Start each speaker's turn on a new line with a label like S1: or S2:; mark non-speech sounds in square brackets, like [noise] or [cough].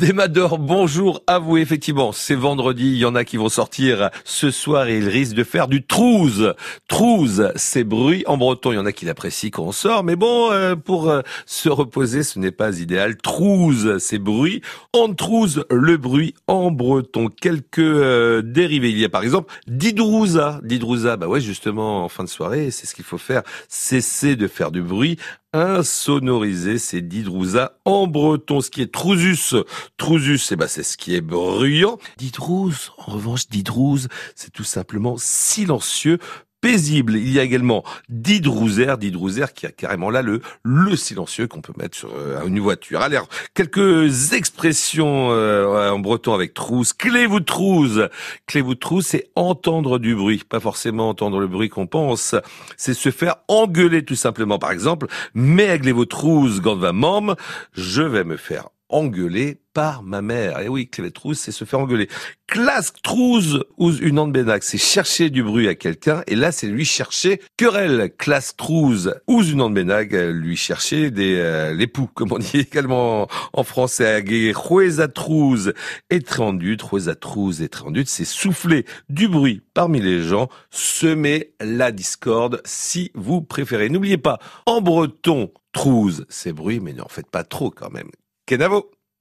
S1: Démador, bonjour à vous. Effectivement, c'est vendredi. Il y en a qui vont sortir ce soir et ils risquent de faire du trouze. Trouze, c'est bruit en breton. Il y en a qui l'apprécient quand on sort. Mais bon, euh, pour euh, se reposer, ce n'est pas idéal. Trouze, c'est bruit. En trouze, le bruit en breton. Quelques euh, dérivés. Il y a par exemple didrouza. Didrouza, bah ouais, justement, en fin de soirée, c'est ce qu'il faut faire. Cesser de faire du bruit insonorisé, c'est didrouza en breton, ce qui est trousus. Trousus, eh ben, c'est ce qui est bruyant. Didrouz, en revanche, didrouz, c'est tout simplement silencieux, paisible. Il y a également Didrouzer, Didrouzer qui a carrément là le le silencieux qu'on peut mettre sur euh, une voiture. Alors, quelques expressions euh, en breton avec trousse. Clé vous trousse. Clé vous trousse, c'est entendre du bruit, pas forcément entendre le bruit qu'on pense. C'est se faire engueuler tout simplement. Par exemple, mais vos trousse, gant va je vais me faire engueuler par ma mère. Et oui, trousse, c'est se faire engueuler. Classe trousse ou une andbenac, c'est chercher du bruit à quelqu'un. Et là, c'est lui chercher querelle. Classe trousse ou une andbenac, lui chercher des euh, l'époux, comme on dit [laughs] également en français. Jueza trousse, étrendu, troueza trousse, étrendu, c'est souffler du bruit parmi les gens, semer la discorde si vous préférez. N'oubliez pas, en breton, trousse, c'est bruit, mais n'en faites pas trop quand même. Kenavo